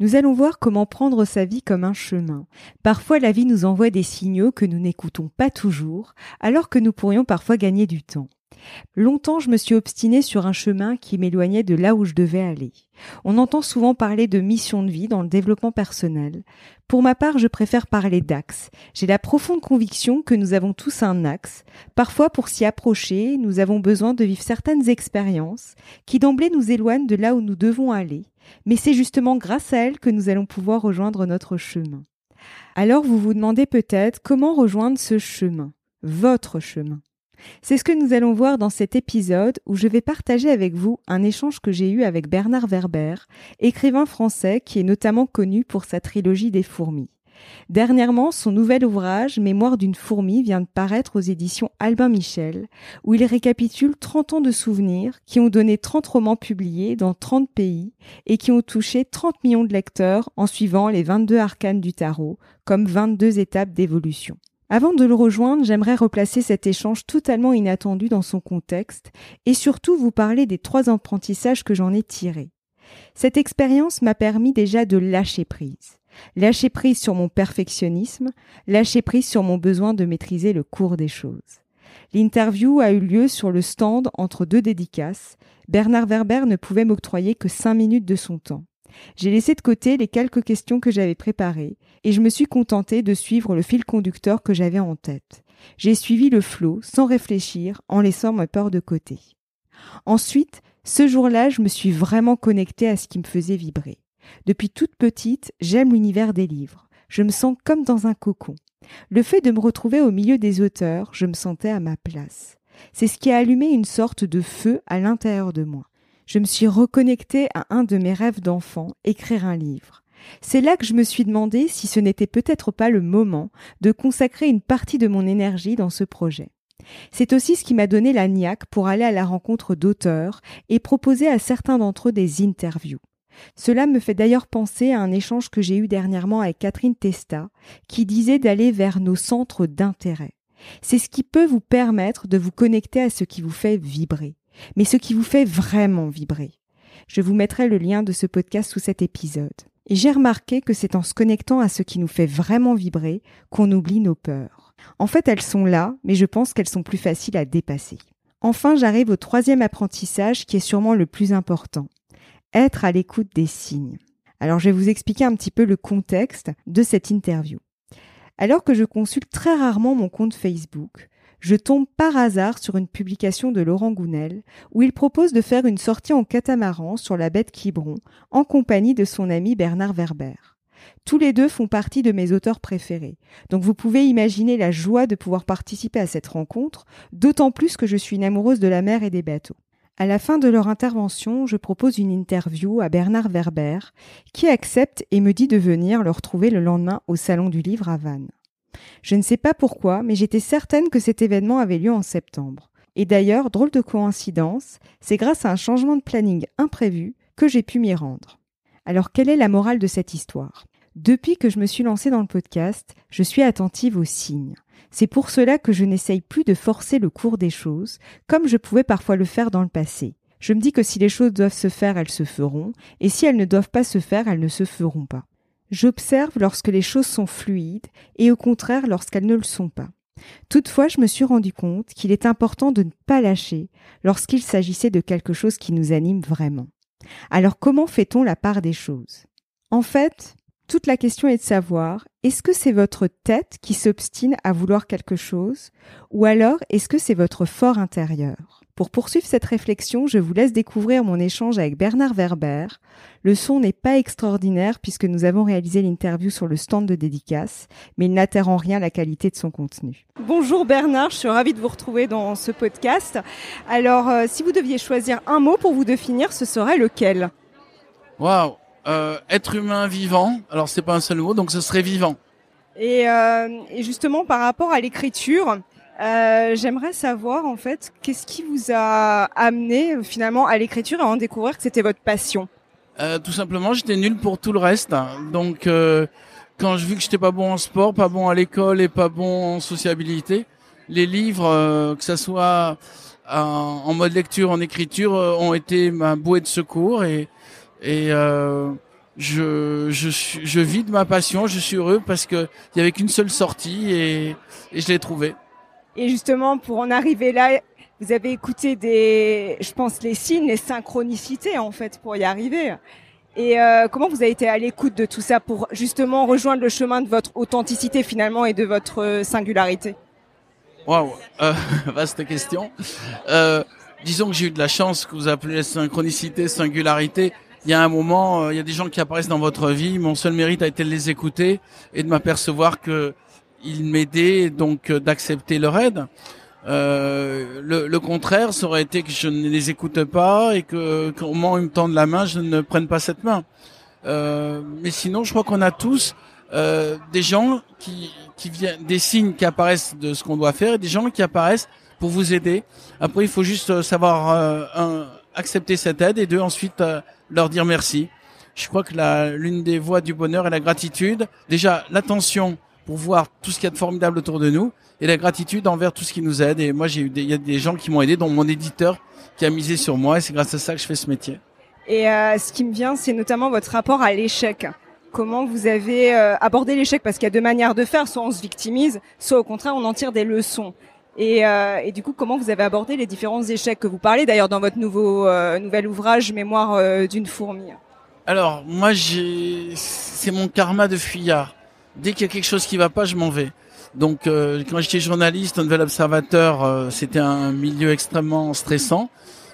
Nous allons voir comment prendre sa vie comme un chemin. Parfois la vie nous envoie des signaux que nous n'écoutons pas toujours, alors que nous pourrions parfois gagner du temps. Longtemps je me suis obstinée sur un chemin qui m'éloignait de là où je devais aller. On entend souvent parler de mission de vie dans le développement personnel. Pour ma part, je préfère parler d'axe. J'ai la profonde conviction que nous avons tous un axe. Parfois, pour s'y approcher, nous avons besoin de vivre certaines expériences qui d'emblée nous éloignent de là où nous devons aller. Mais c'est justement grâce à elles que nous allons pouvoir rejoindre notre chemin. Alors vous vous demandez peut-être comment rejoindre ce chemin, votre chemin. C'est ce que nous allons voir dans cet épisode où je vais partager avec vous un échange que j'ai eu avec Bernard Werber, écrivain français qui est notamment connu pour sa trilogie des fourmis. Dernièrement, son nouvel ouvrage Mémoire d'une fourmi vient de paraître aux éditions Albin Michel, où il récapitule 30 ans de souvenirs qui ont donné 30 romans publiés dans 30 pays et qui ont touché 30 millions de lecteurs en suivant les 22 arcanes du tarot, comme 22 étapes d'évolution. Avant de le rejoindre, j'aimerais replacer cet échange totalement inattendu dans son contexte et surtout vous parler des trois apprentissages que j'en ai tirés. Cette expérience m'a permis déjà de lâcher prise. Lâcher prise sur mon perfectionnisme, lâcher prise sur mon besoin de maîtriser le cours des choses. L'interview a eu lieu sur le stand entre deux dédicaces. Bernard Werber ne pouvait m'octroyer que cinq minutes de son temps. J'ai laissé de côté les quelques questions que j'avais préparées et je me suis contentée de suivre le fil conducteur que j'avais en tête. J'ai suivi le flot sans réfléchir en laissant ma peur de côté. Ensuite, ce jour-là, je me suis vraiment connectée à ce qui me faisait vibrer. Depuis toute petite, j'aime l'univers des livres. Je me sens comme dans un cocon. Le fait de me retrouver au milieu des auteurs, je me sentais à ma place. C'est ce qui a allumé une sorte de feu à l'intérieur de moi je me suis reconnectée à un de mes rêves d'enfant, écrire un livre. C'est là que je me suis demandé si ce n'était peut-être pas le moment de consacrer une partie de mon énergie dans ce projet. C'est aussi ce qui m'a donné la niaque pour aller à la rencontre d'auteurs et proposer à certains d'entre eux des interviews. Cela me fait d'ailleurs penser à un échange que j'ai eu dernièrement avec Catherine Testa, qui disait d'aller vers nos centres d'intérêt. C'est ce qui peut vous permettre de vous connecter à ce qui vous fait vibrer mais ce qui vous fait vraiment vibrer. Je vous mettrai le lien de ce podcast sous cet épisode. Et j'ai remarqué que c'est en se connectant à ce qui nous fait vraiment vibrer qu'on oublie nos peurs. En fait, elles sont là, mais je pense qu'elles sont plus faciles à dépasser. Enfin, j'arrive au troisième apprentissage qui est sûrement le plus important. Être à l'écoute des signes. Alors, je vais vous expliquer un petit peu le contexte de cette interview. Alors que je consulte très rarement mon compte Facebook, je tombe par hasard sur une publication de Laurent Gounel où il propose de faire une sortie en catamaran sur la baie de Quiberon en compagnie de son ami Bernard Werber. Tous les deux font partie de mes auteurs préférés, donc vous pouvez imaginer la joie de pouvoir participer à cette rencontre, d'autant plus que je suis une amoureuse de la mer et des bateaux. À la fin de leur intervention, je propose une interview à Bernard Werber, qui accepte et me dit de venir le retrouver le lendemain au Salon du Livre à Vannes. Je ne sais pas pourquoi, mais j'étais certaine que cet événement avait lieu en septembre. Et d'ailleurs, drôle de coïncidence, c'est grâce à un changement de planning imprévu que j'ai pu m'y rendre. Alors quelle est la morale de cette histoire? Depuis que je me suis lancée dans le podcast, je suis attentive aux signes. C'est pour cela que je n'essaye plus de forcer le cours des choses, comme je pouvais parfois le faire dans le passé. Je me dis que si les choses doivent se faire, elles se feront, et si elles ne doivent pas se faire, elles ne se feront pas. J'observe lorsque les choses sont fluides et au contraire lorsqu'elles ne le sont pas. Toutefois, je me suis rendu compte qu'il est important de ne pas lâcher lorsqu'il s'agissait de quelque chose qui nous anime vraiment. Alors comment fait-on la part des choses? En fait, Toute la question est de savoir, est-ce que c'est votre tête qui s'obstine à vouloir quelque chose, ou alors est-ce que c'est votre fort intérieur? Pour poursuivre cette réflexion, je vous laisse découvrir mon échange avec Bernard Werber. Le son n'est pas extraordinaire puisque nous avons réalisé l'interview sur le stand de dédicace, mais il n'atteint en rien la qualité de son contenu. Bonjour Bernard, je suis ravie de vous retrouver dans ce podcast. Alors, euh, si vous deviez choisir un mot pour vous définir, ce serait lequel? Waouh euh, être humain vivant. Alors c'est pas un seul mot, donc ce serait vivant. Et, euh, et justement par rapport à l'écriture, euh, j'aimerais savoir en fait qu'est-ce qui vous a amené finalement à l'écriture et à en découvrir que c'était votre passion? Euh, tout simplement, j'étais nul pour tout le reste. Donc euh, quand je vu que j'étais pas bon en sport, pas bon à l'école et pas bon en sociabilité, les livres, euh, que ça soit en, en, mode lecture, en écriture, ont été ma bouée de secours et et euh, je, je, je vis de ma passion, je suis heureux parce que il y avait qu'une seule sortie et, et je l'ai trouvée. Et justement, pour en arriver là, vous avez écouté des, je pense, les signes, les synchronicités en fait pour y arriver. Et euh, comment vous avez été à l'écoute de tout ça pour justement rejoindre le chemin de votre authenticité finalement et de votre singularité? Waouh, euh, vaste question. Euh, disons que j'ai eu de la chance que vous appelez synchronicité, singularité il y a un moment, euh, il y a des gens qui apparaissent dans votre vie. Mon seul mérite a été de les écouter et de m'apercevoir que ils m'aidaient, donc euh, d'accepter leur aide. Euh, le, le, contraire, ça aurait été que je ne les écoute pas et que qu'au moment où ils me tendent la main, je ne prenne pas cette main. Euh, mais sinon, je crois qu'on a tous euh, des gens qui, qui viennent, des signes qui apparaissent de ce qu'on doit faire et des gens qui apparaissent pour vous aider. Après, il faut juste savoir un, accepter cette aide et deux ensuite leur dire merci. Je crois que l'une des voies du bonheur est la gratitude. Déjà, l'attention pour voir tout ce qu'il y a de formidable autour de nous et la gratitude envers tout ce qui nous aide. Et moi, j'ai eu il y a des gens qui m'ont aidé, dont mon éditeur qui a misé sur moi et c'est grâce à ça que je fais ce métier. Et euh, ce qui me vient, c'est notamment votre rapport à l'échec. Comment vous avez euh, abordé l'échec? Parce qu'il y a deux manières de faire. Soit on se victimise, soit au contraire on en tire des leçons. Et, euh, et, du coup, comment vous avez abordé les différents échecs que vous parlez d'ailleurs dans votre nouveau euh, nouvel ouvrage Mémoire euh, d'une fourmi? Alors moi, j'ai c'est mon karma de fuyard. Dès qu'il y a quelque chose qui va pas, je m'en vais. Donc euh, quand j'étais journaliste, un nouvel observateur, euh, c'était un milieu extrêmement stressant.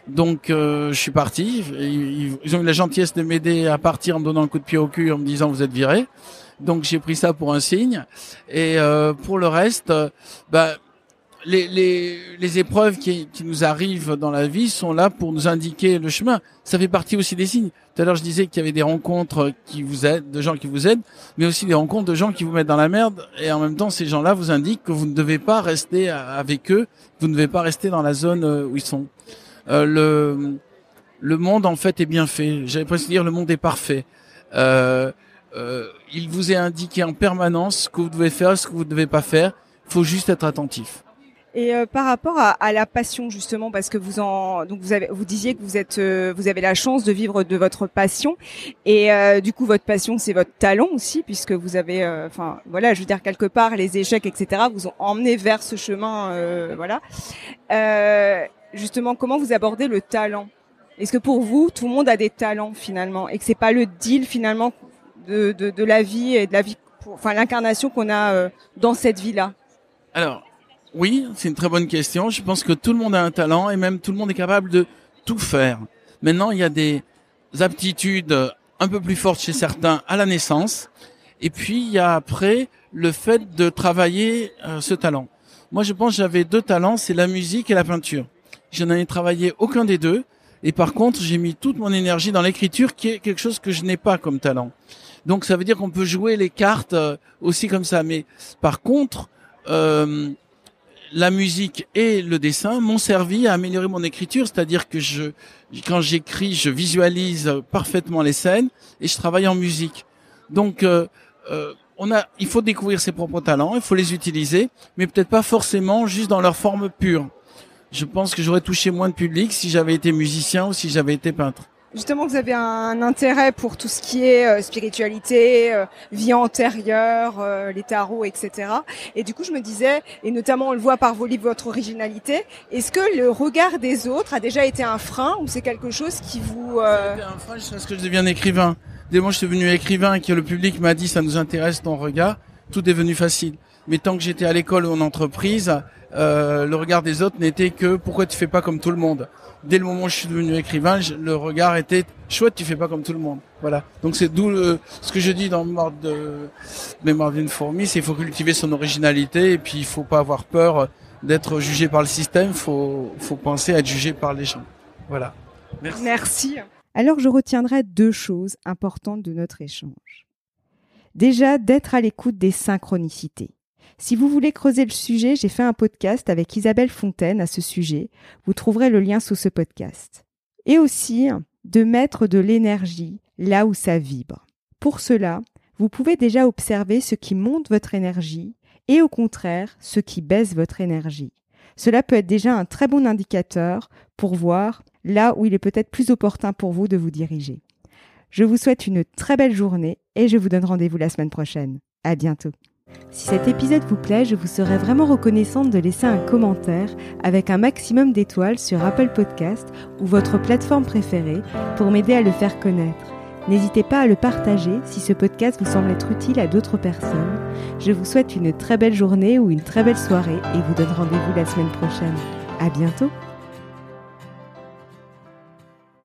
Donc je suis parti. Ils, ont eu la gentillesse de m'aider à partir en me donnant un coup de pied au cul en me disant vous êtes viré. Donc j'ai pris ça pour un signe. Et pour le reste, bah les, les, les, épreuves qui, qui, nous arrivent dans la vie sont là pour nous indiquer le chemin. Ça fait partie aussi des signes. Tout à l'heure, je disais qu'il y avait des rencontres qui vous aident, de gens qui vous aident, mais aussi des rencontres de gens qui vous mettent dans la merde. Et en même temps, ces gens-là vous indiquent que vous ne devez pas rester avec eux, vous ne devez pas rester dans la zone euh, où ils sont. Euh, le, le monde, en fait, est bien fait. J'avais presque dire le monde est parfait. Euh, euh, il vous est indiqué en permanence ce que vous devez faire, ce que vous ne devez pas faire. Il faut juste être attentif. Et euh, par rapport à, à, la passion justement, parce que vous en donc vous avez vous disiez que vous êtes euh, vous avez la chance de vivre de votre passion. Et euh, du coup votre passion c'est votre talent aussi puisque vous avez enfin voilà je veux dire quelque part les échecs etc vous ont emmené vers ce chemin voilà. Justement comment vous abordez le talent? Est-ce que pour vous tout le monde a des talents finalement et que c'est pas le deal finalement de, de, de la vie et de la vie enfin l'incarnation qu'on a dans cette vie là Alors oui, c'est une très bonne question. Je pense que tout le monde a un talent et même tout le monde est capable de tout faire. Maintenant, il y a des aptitudes un peu plus fortes chez certains à la naissance. Et puis, il y a après le fait de travailler euh, ce talent. Moi, je pense que j'avais deux talents, c'est la musique et la peinture. Je n'en ai travaillé aucun des deux. Et par contre, j'ai mis toute mon énergie dans l'écriture, qui est quelque chose que je n'ai pas comme talent. Donc, ça veut dire qu'on peut jouer les cartes euh, aussi comme ça. Mais par contre, euh, la musique et le dessin m'ont servi à améliorer mon écriture, c'est-à-dire que je, quand j'écris, je visualise parfaitement les scènes et je travaille en musique. Donc, euh, euh, on a, il faut découvrir ses propres talents, il faut les utiliser, mais peut-être pas forcément juste dans leur forme pure. Je pense que j'aurais touché moins de public si j'avais été musicien ou si j'avais été peintre. Justement, vous avez un intérêt pour tout ce qui est euh, spiritualité, euh, vie antérieure, euh, les tarots, etc. Et du coup, je me disais, et notamment on le voit par vos livres, votre originalité, est-ce que le regard des autres a déjà été un frein ou c'est quelque chose qui vous... Euh... un frein jusqu'à ce que je devienne écrivain. dès moi je suis devenu écrivain et que le public m'a dit ça nous intéresse ton regard, tout est venu facile. Mais tant que j'étais à l'école ou en entreprise, euh, le regard des autres n'était que pourquoi tu fais pas comme tout le monde? Dès le moment où je suis devenu écrivain, le regard était chouette, tu fais pas comme tout le monde. Voilà. Donc c'est d'où ce que je dis dans Mémoire de Mémoire d'une fourmi, c'est il faut cultiver son originalité et puis il faut pas avoir peur d'être jugé par le système, faut faut penser à être jugé par les gens. Voilà. Merci. Merci. Alors je retiendrai deux choses importantes de notre échange. Déjà, d'être à l'écoute des synchronicités. Si vous voulez creuser le sujet, j'ai fait un podcast avec Isabelle Fontaine à ce sujet. Vous trouverez le lien sous ce podcast. Et aussi de mettre de l'énergie là où ça vibre. Pour cela, vous pouvez déjà observer ce qui monte votre énergie et au contraire ce qui baisse votre énergie. Cela peut être déjà un très bon indicateur pour voir là où il est peut-être plus opportun pour vous de vous diriger. Je vous souhaite une très belle journée et je vous donne rendez-vous la semaine prochaine. À bientôt. Si cet épisode vous plaît, je vous serais vraiment reconnaissante de laisser un commentaire avec un maximum d'étoiles sur Apple Podcast ou votre plateforme préférée pour m'aider à le faire connaître. N'hésitez pas à le partager si ce podcast vous semble être utile à d'autres personnes. Je vous souhaite une très belle journée ou une très belle soirée et vous donne rendez-vous la semaine prochaine. À bientôt!